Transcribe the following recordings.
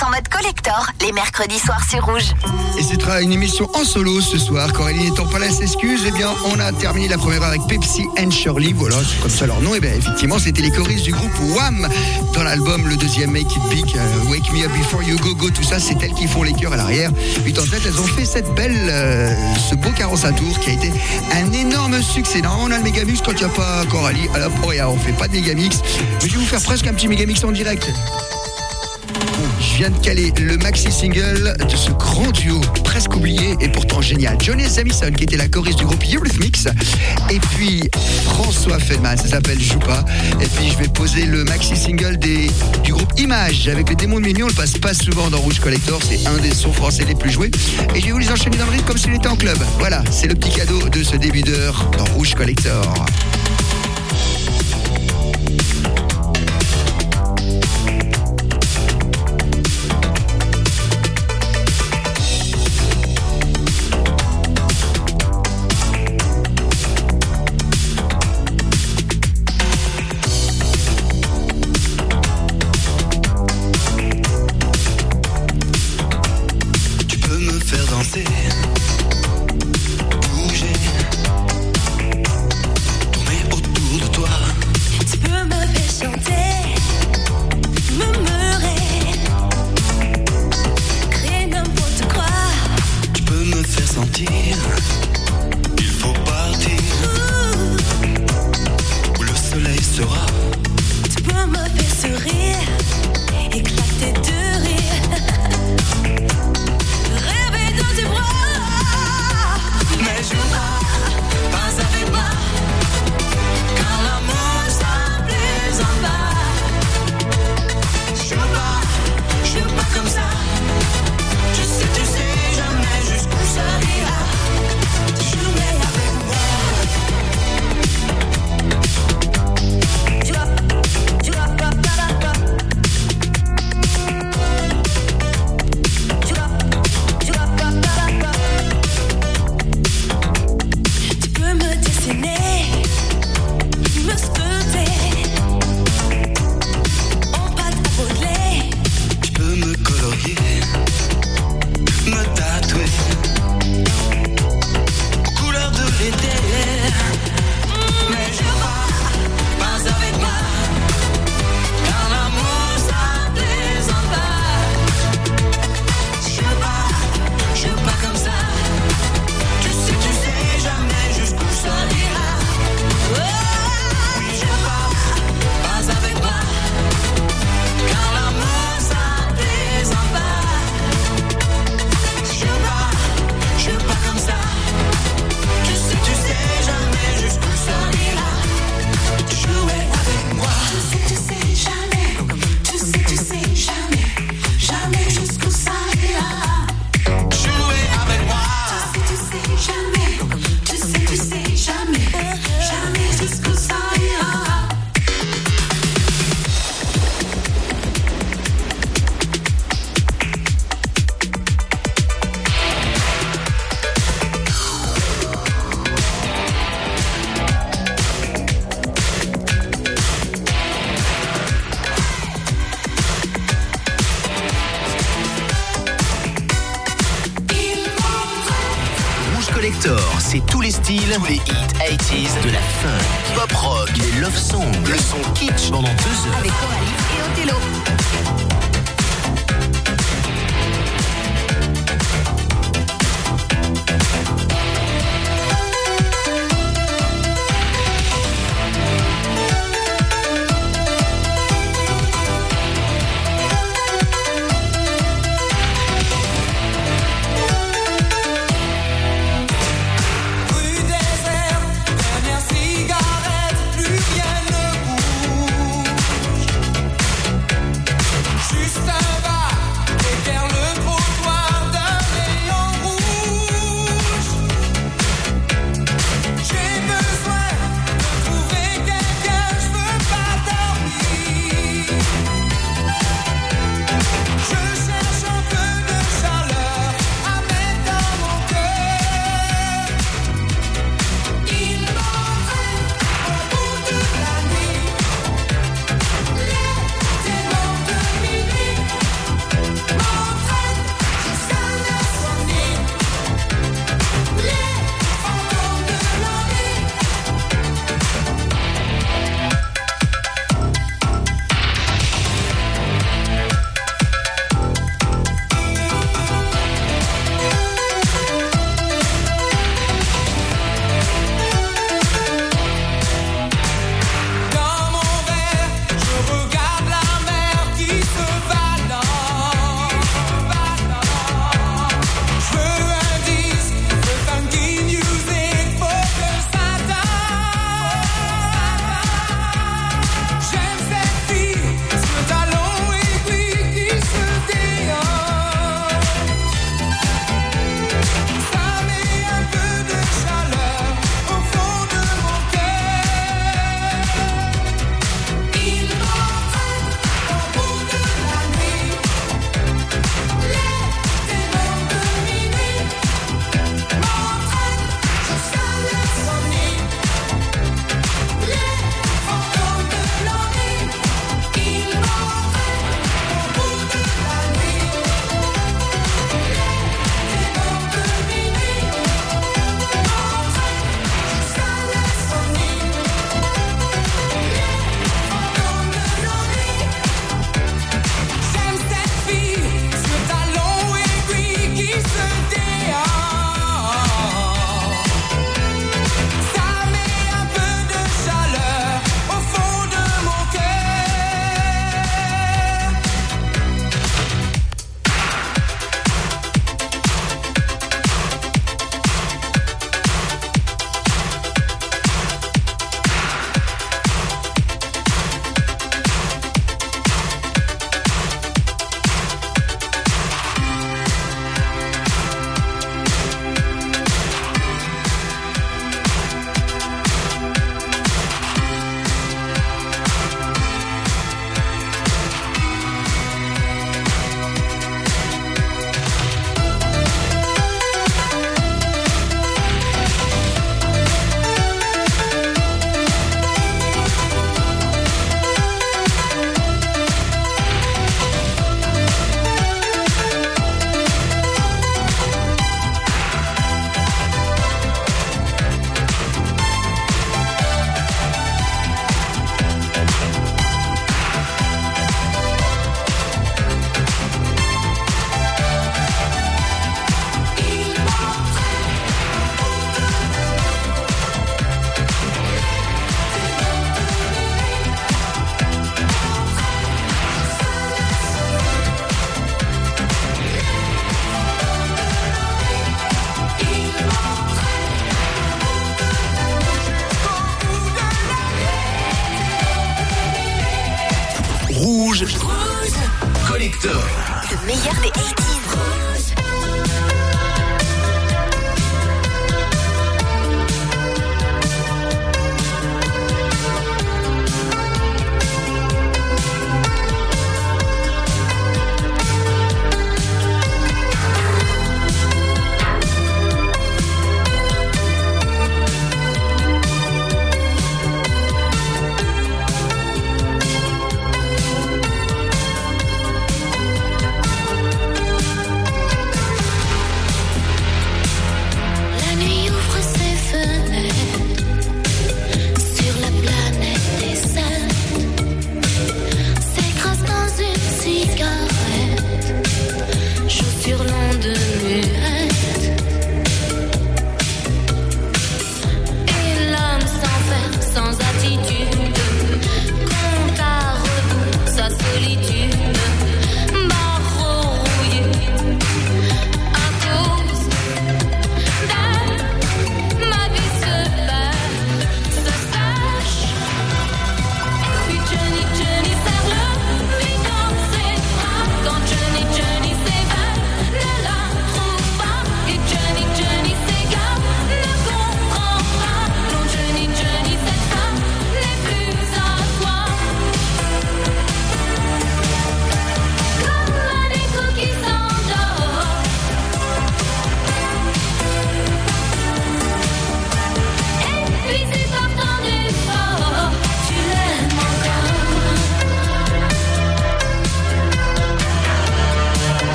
En mode collector les mercredis soirs sur Rouge. Et ce sera une émission en solo ce soir. Coralie n'étant pas là, s'excuse. Eh bien, on a terminé la première heure avec Pepsi and Shirley. Voilà, c'est comme ça leur nom. Et eh bien, effectivement, c'était les choristes du groupe Wham dans l'album, le deuxième Make It Big, euh, Wake Me Up Before You Go Go, tout ça. C'est elles qui font les chœurs à l'arrière. 8 en tête, elles ont fait cette belle, euh, ce beau carrosse à tour qui a été un énorme succès. Non, on a le Megamix quand il n'y a pas Coralie. Alors, oh, on fait pas de Megamix. Mais je vais vous faire presque un petit Megamix en direct je viens de caler le maxi single de ce grand duo presque oublié et pourtant génial. Johnny Samison qui était la choriste du groupe Eurythmics et puis François Feldman, ça s'appelle Joue pas. Et puis je vais poser le maxi single du groupe Image avec les démons de minuit. On le passe pas souvent dans Rouge Collector, c'est un des sons français les plus joués. Et je vais vous les enchaîner dans le rythme comme s'il était en club. Voilà, c'est le petit cadeau de ce début d'heure dans Rouge. Collector.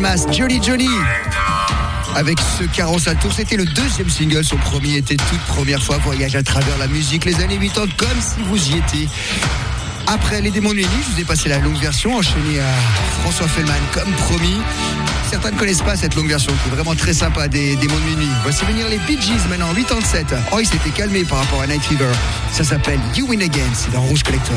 Masse, Johnny. Avec ce carrosse à tour, c'était le deuxième single. Son premier était toute première fois voyage à travers la musique, les années 80, comme si vous y étiez. Après les démons de je vous ai passé la longue version, enchaînée à François Fellman, comme promis. Certains ne connaissent pas cette longue version, qui est vraiment très sympa des démons de minuit. Voici venir les Bee Gees maintenant, 87. Oh, il s'était calmé par rapport à Night Fever. Ça s'appelle You Win Again, c'est dans Rouge Collector.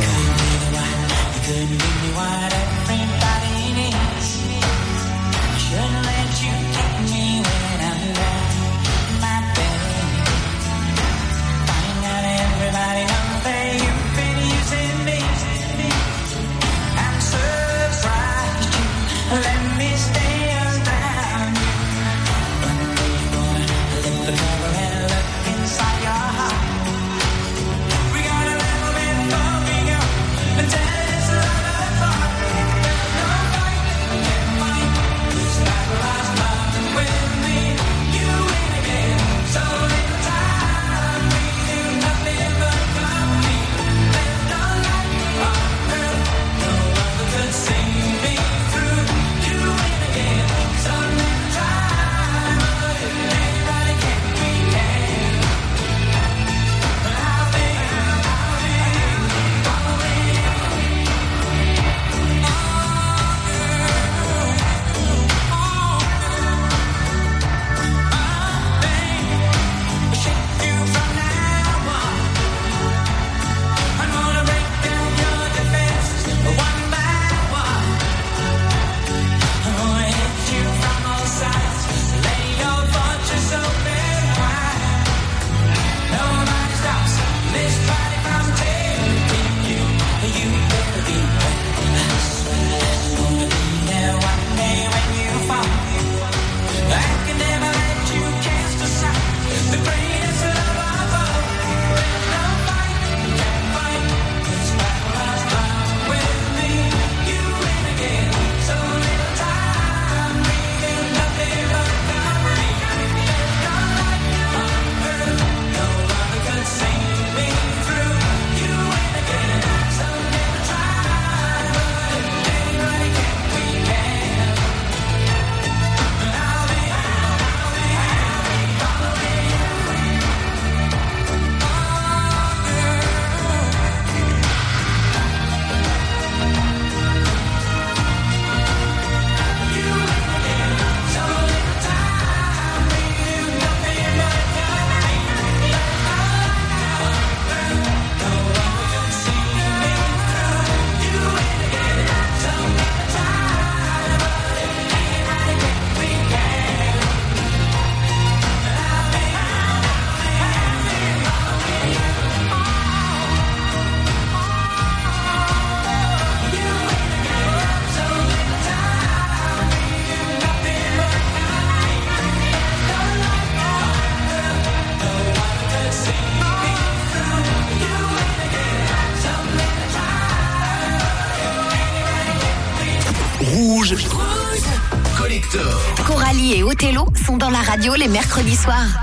dans la radio les mercredis soirs.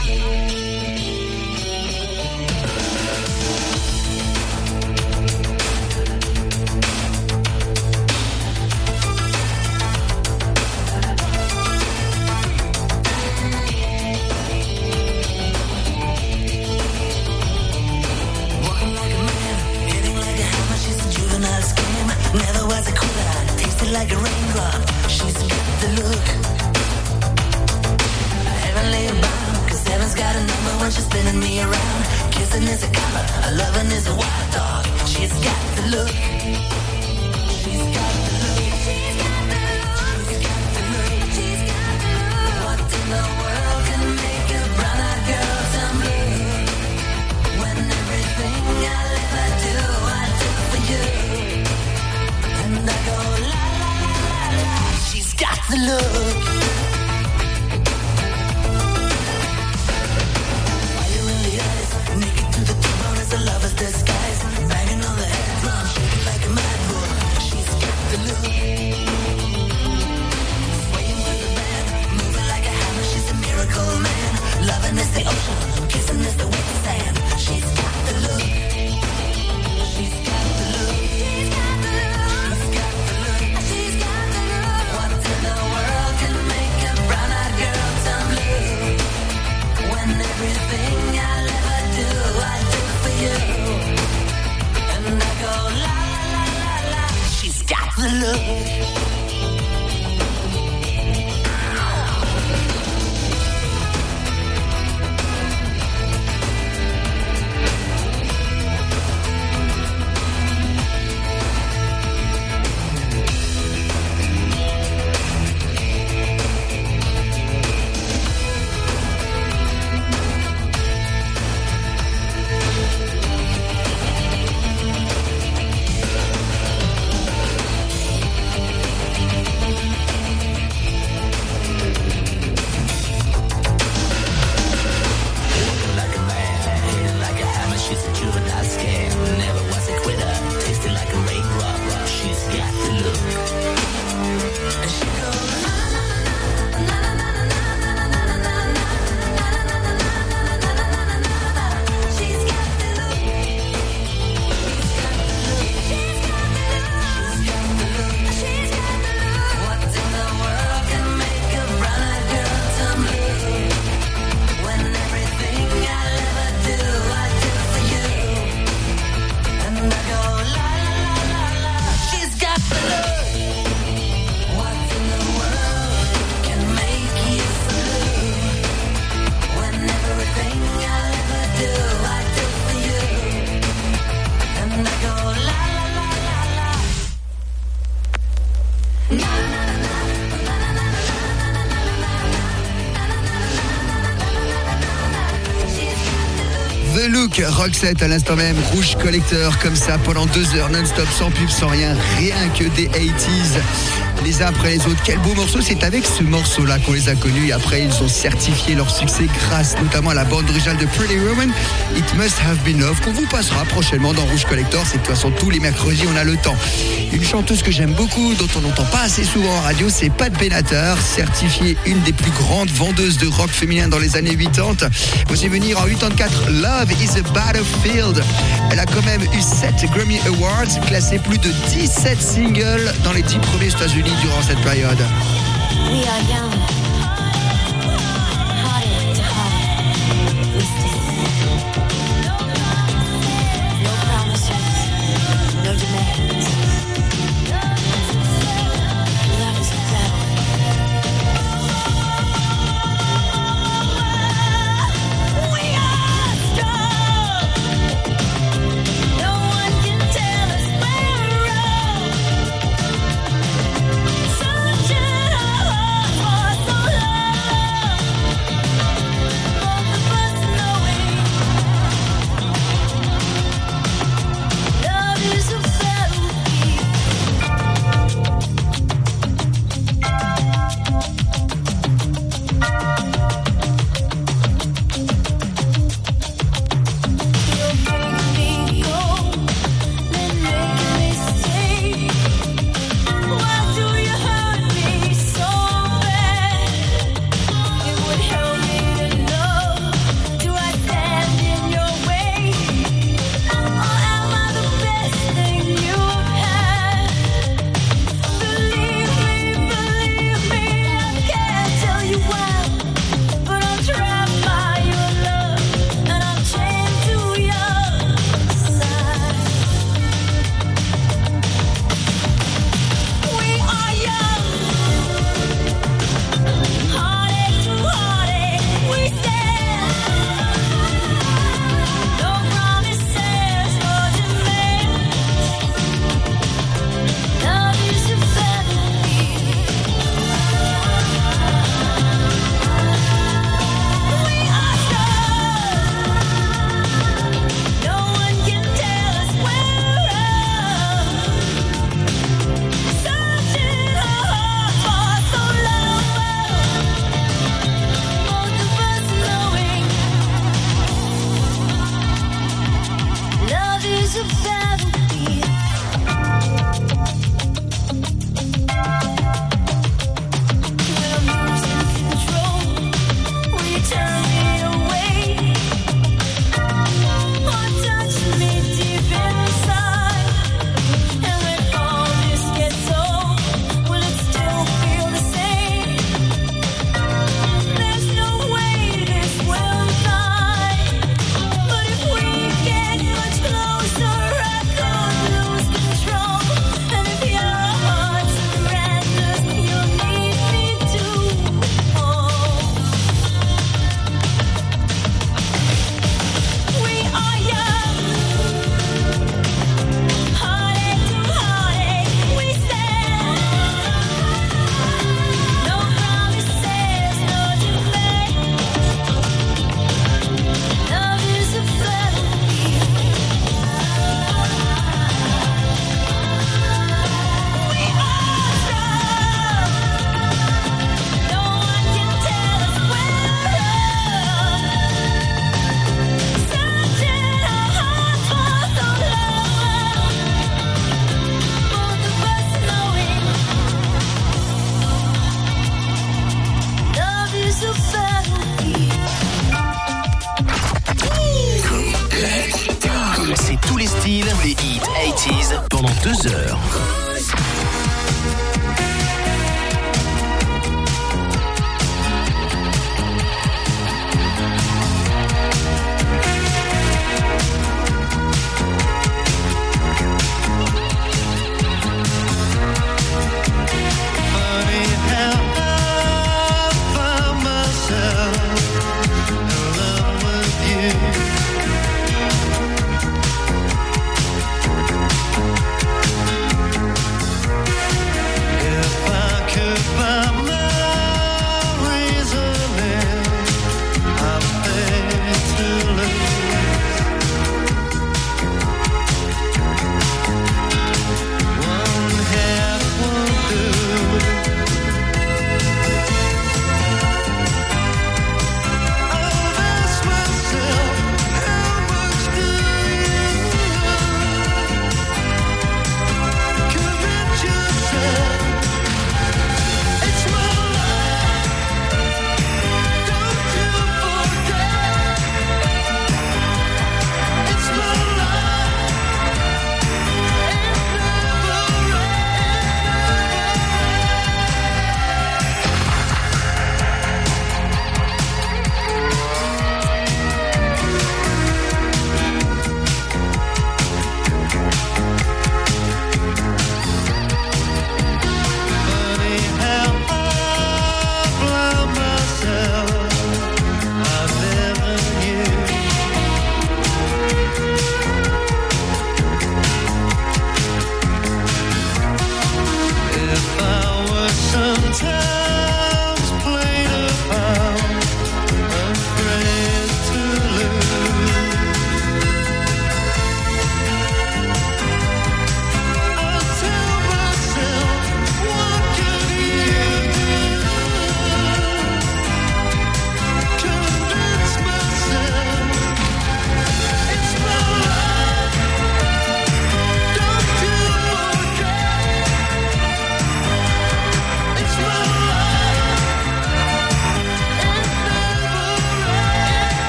love. Roxette à l'instant même, Rouge Collecteur, comme ça, pendant deux heures non-stop, sans pub, sans rien, rien que des 80s les uns après les autres. Quel beau morceau, c'est avec ce morceau-là qu'on les a connus après ils ont certifié leur succès grâce notamment à la bande originale de Pretty Woman, It Must Have Been Love, qu'on vous passera prochainement dans Rouge Collector. C'est de toute façon tous les mercredis, on a le temps. Une chanteuse que j'aime beaucoup, dont on n'entend pas assez souvent en radio, c'est Pat Benatar, certifiée une des plus grandes vendeuses de rock féminin dans les années 80. Voici venir en 84, Love is a Battlefield. Elle a quand même eu 7 Grammy Awards, classé plus de 17 singles dans les 10 premiers États-Unis durant cette période.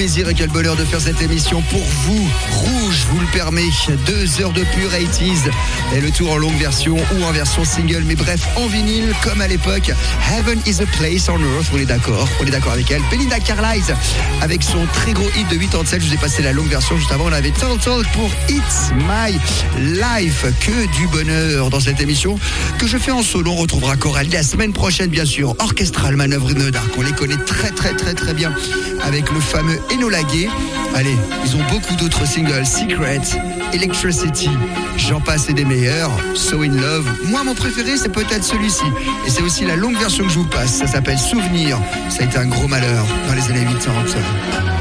Plaisir et quel bonheur de faire cette émission pour vous. Rouge vous le permet. Deux heures de pure 80s. Et le tour en longue version ou en version single. Mais bref, en vinyle, comme à l'époque. Heaven is a place on earth. On est d'accord. On est d'accord avec elle. Belinda Carlisle avec son très gros hit de 87. Je vous ai passé la longue version juste avant. On avait Talk pour It's My Life. Que du bonheur dans cette émission que je fais en solo. On retrouvera Coralie la semaine prochaine, bien sûr. Orchestral Manœuvre de Dark. On les connaît très, très, très, très bien avec le fameux Enola Gay. Allez, ils ont beaucoup d'autres singles, Secret, Electricity, j'en passe et des meilleurs, So in Love. Moi, mon préféré, c'est peut-être celui-ci. Et c'est aussi la longue version que je vous passe. Ça s'appelle Souvenir. Ça a été un gros malheur dans les années 80.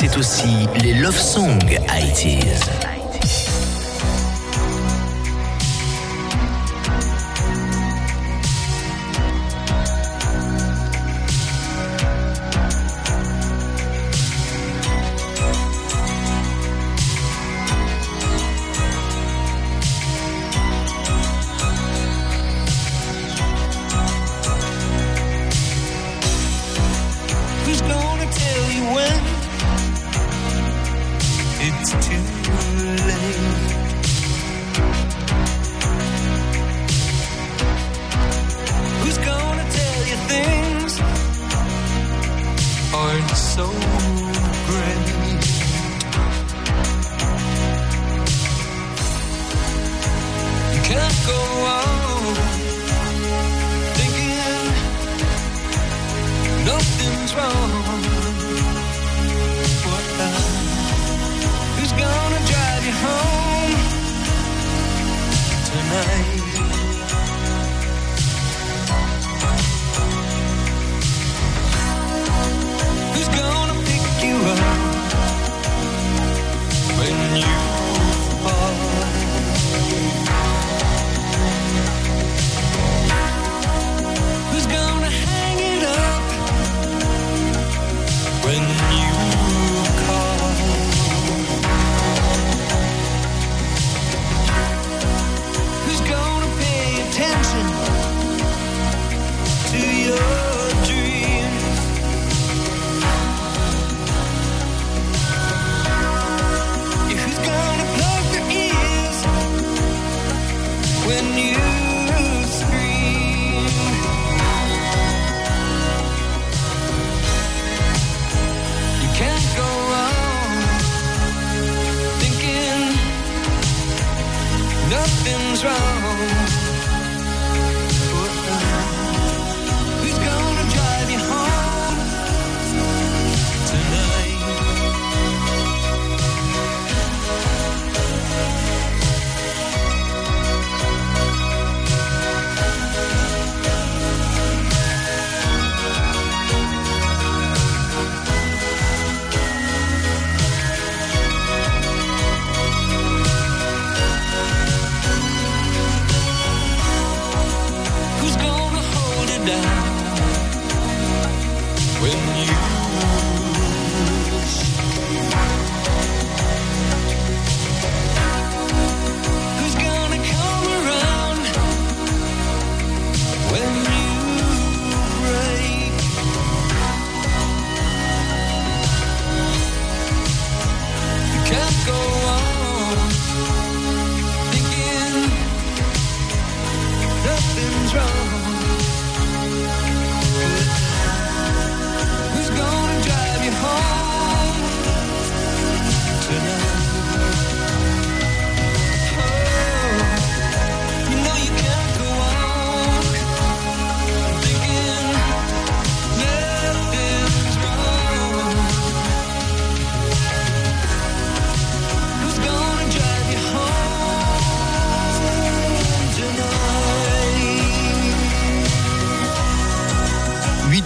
C'est aussi les love songs 80s.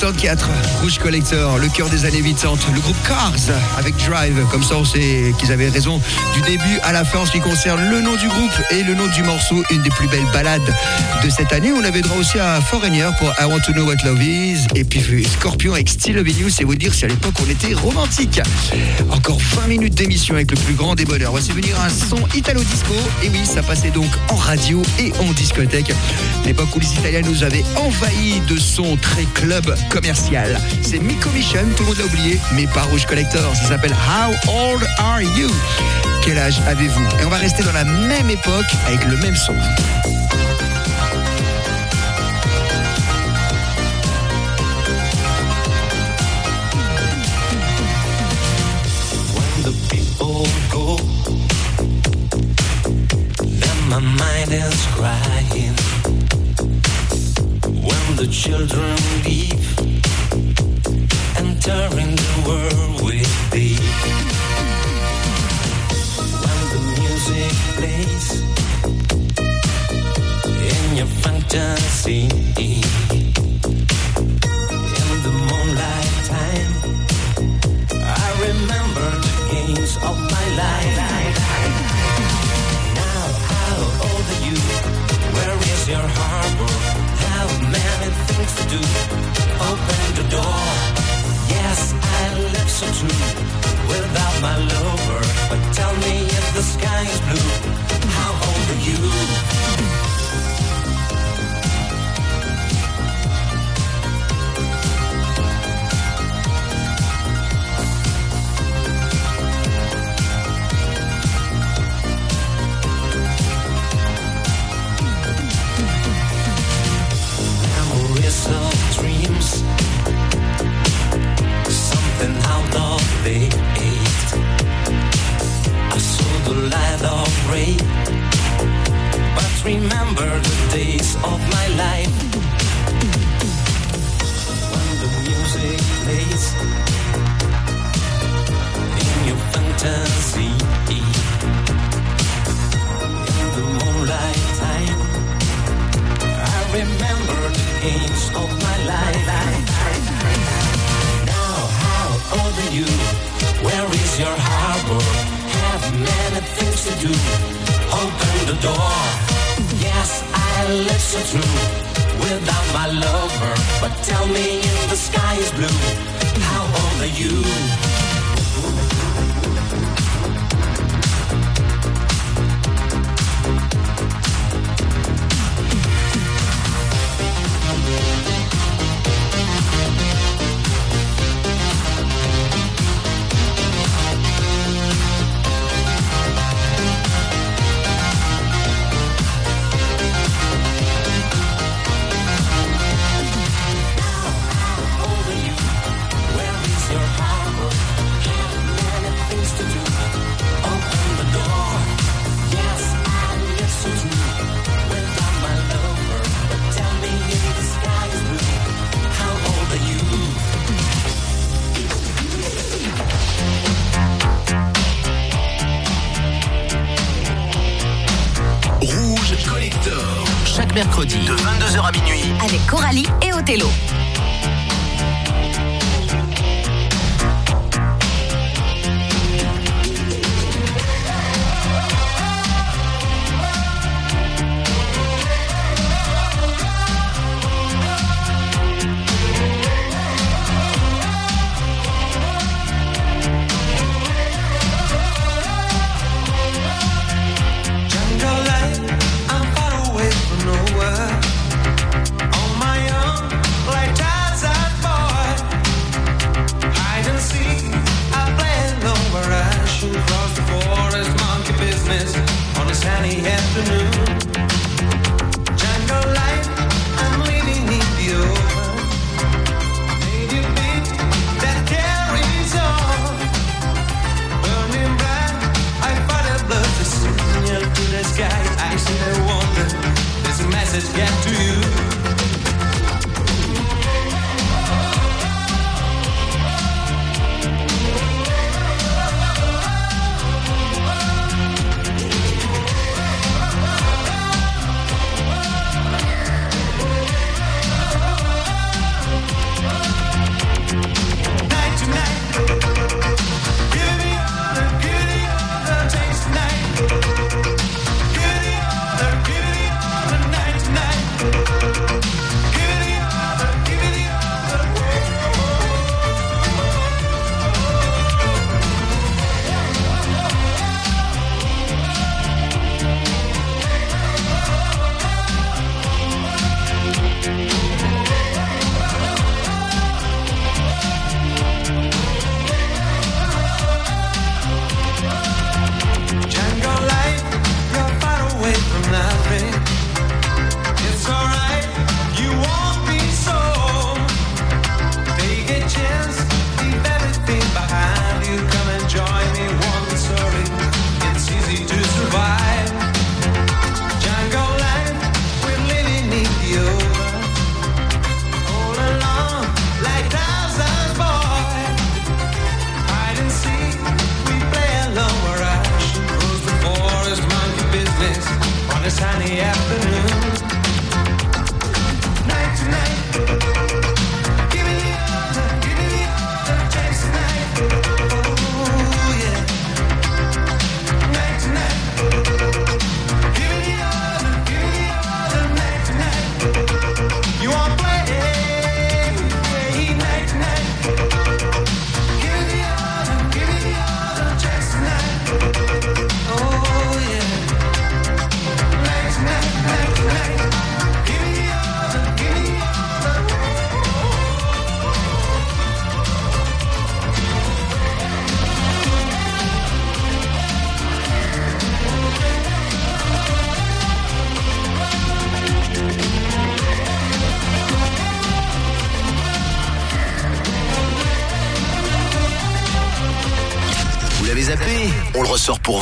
84, Rouge Collector, le cœur des années 80, le groupe Cars avec Drive. Comme ça, on sait qu'ils avaient raison du début à la fin en ce qui concerne le nom du groupe et le nom du morceau, une des plus belles balades de cette année. On avait droit aussi à Foreigner pour I Want to Know What Love Is et puis Scorpion avec Still Loving You. C'est vous dire si à l'époque on était romantique. Encore 20 minutes d'émission avec le plus grand des bonheurs. Voici venir un son italo-disco. Et oui, ça passait donc en radio et en discothèque. L'époque où les Italiens nous avaient envahis de son très club commercial. C'est Miko Mission, tout le monde l'a oublié, mais pas Rouge Collector. Ça s'appelle How Old Are You? Quel âge avez-vous? Et on va rester dans la même époque avec le même son. Children leave, entering the world with me. When the music plays in your fantasy, in the moonlight time. I remember the games of my life. Now, how old are you? Where is your harbor? How many things to do? à minuit avec Coralie et Othello. sunny afternoon. Jungle life, I'm living in the open. Native beat that carries on. Burning bright, I thought a blood the signal to the sky. I still I wonder, this message get to you. ressort pour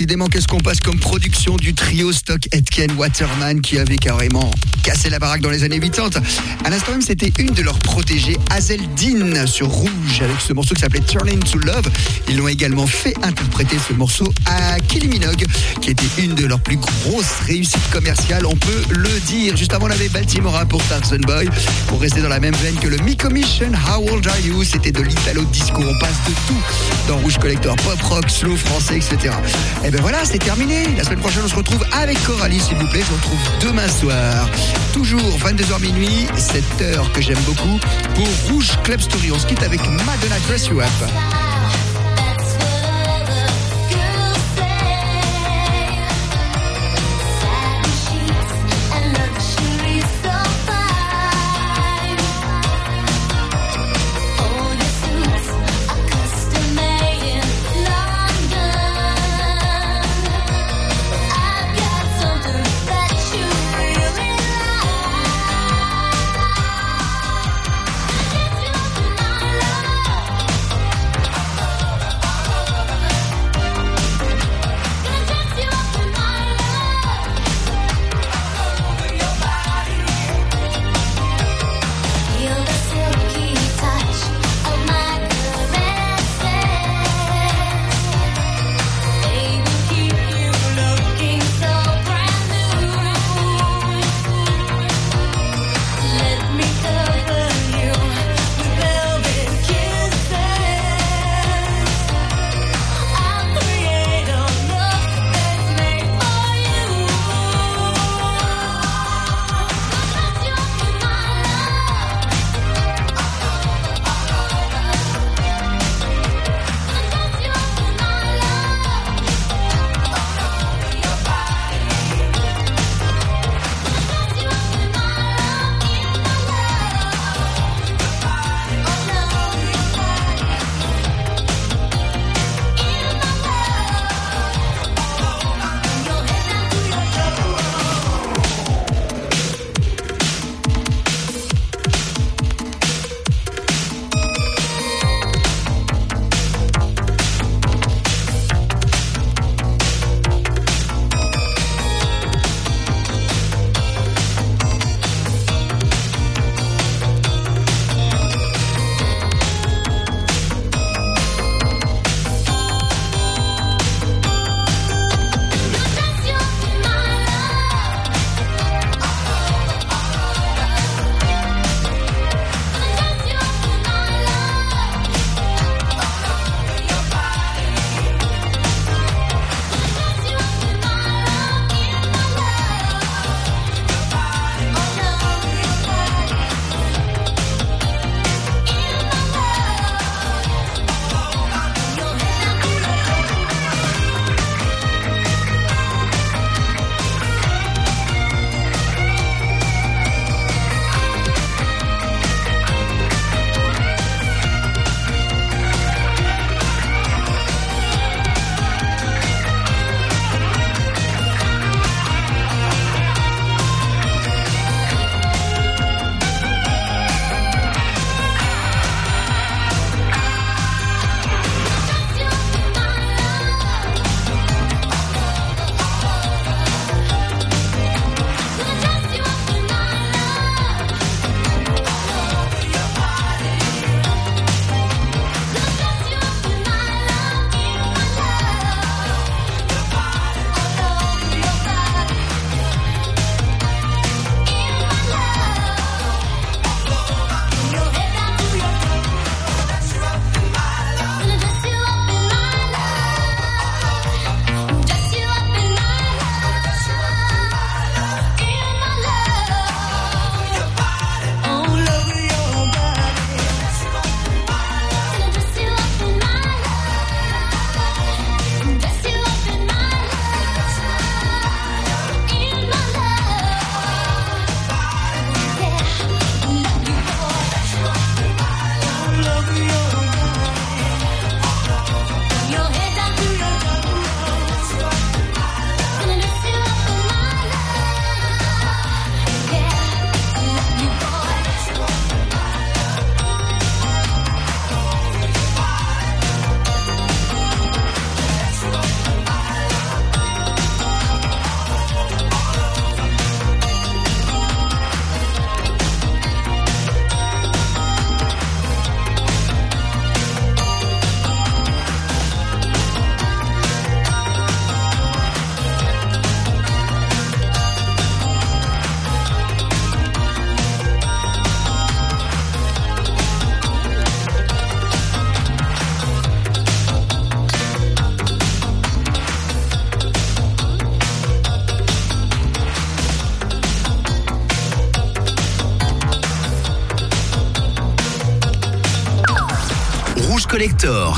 Décidément, qu'est-ce qu'on passe comme production du trio Stock Etken Waterman qui avait carrément cassé la baraque dans les années 80. À l'instant même, c'était une de leurs protégées, Hazel Dean, sur Rouge, avec ce morceau qui s'appelait Turning to Love. Ils l'ont également fait interpréter ce morceau à Kylie Minogue, qui était une de leurs plus grosses réussites commerciales, on peut le dire. Juste avant, on avait Baltimora pour Tarzan Boy. Pour rester dans la même veine que le Me Commission, How Old Are You? C'était de l'Italo Disco. On passe de tout dans Rouge Collector, pop rock, slow, français, etc. Et ben voilà, c'est terminé. La semaine prochaine, on se retrouve avec Coralie, s'il vous plaît. Je vous retrouve demain soir. Toujours 22h minuit, cette heure que j'aime beaucoup, pour Rouge Club Story. On se quitte avec Madonna Dress You Up.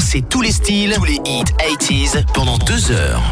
c'est tous les styles, tous les hits 80s pendant deux heures.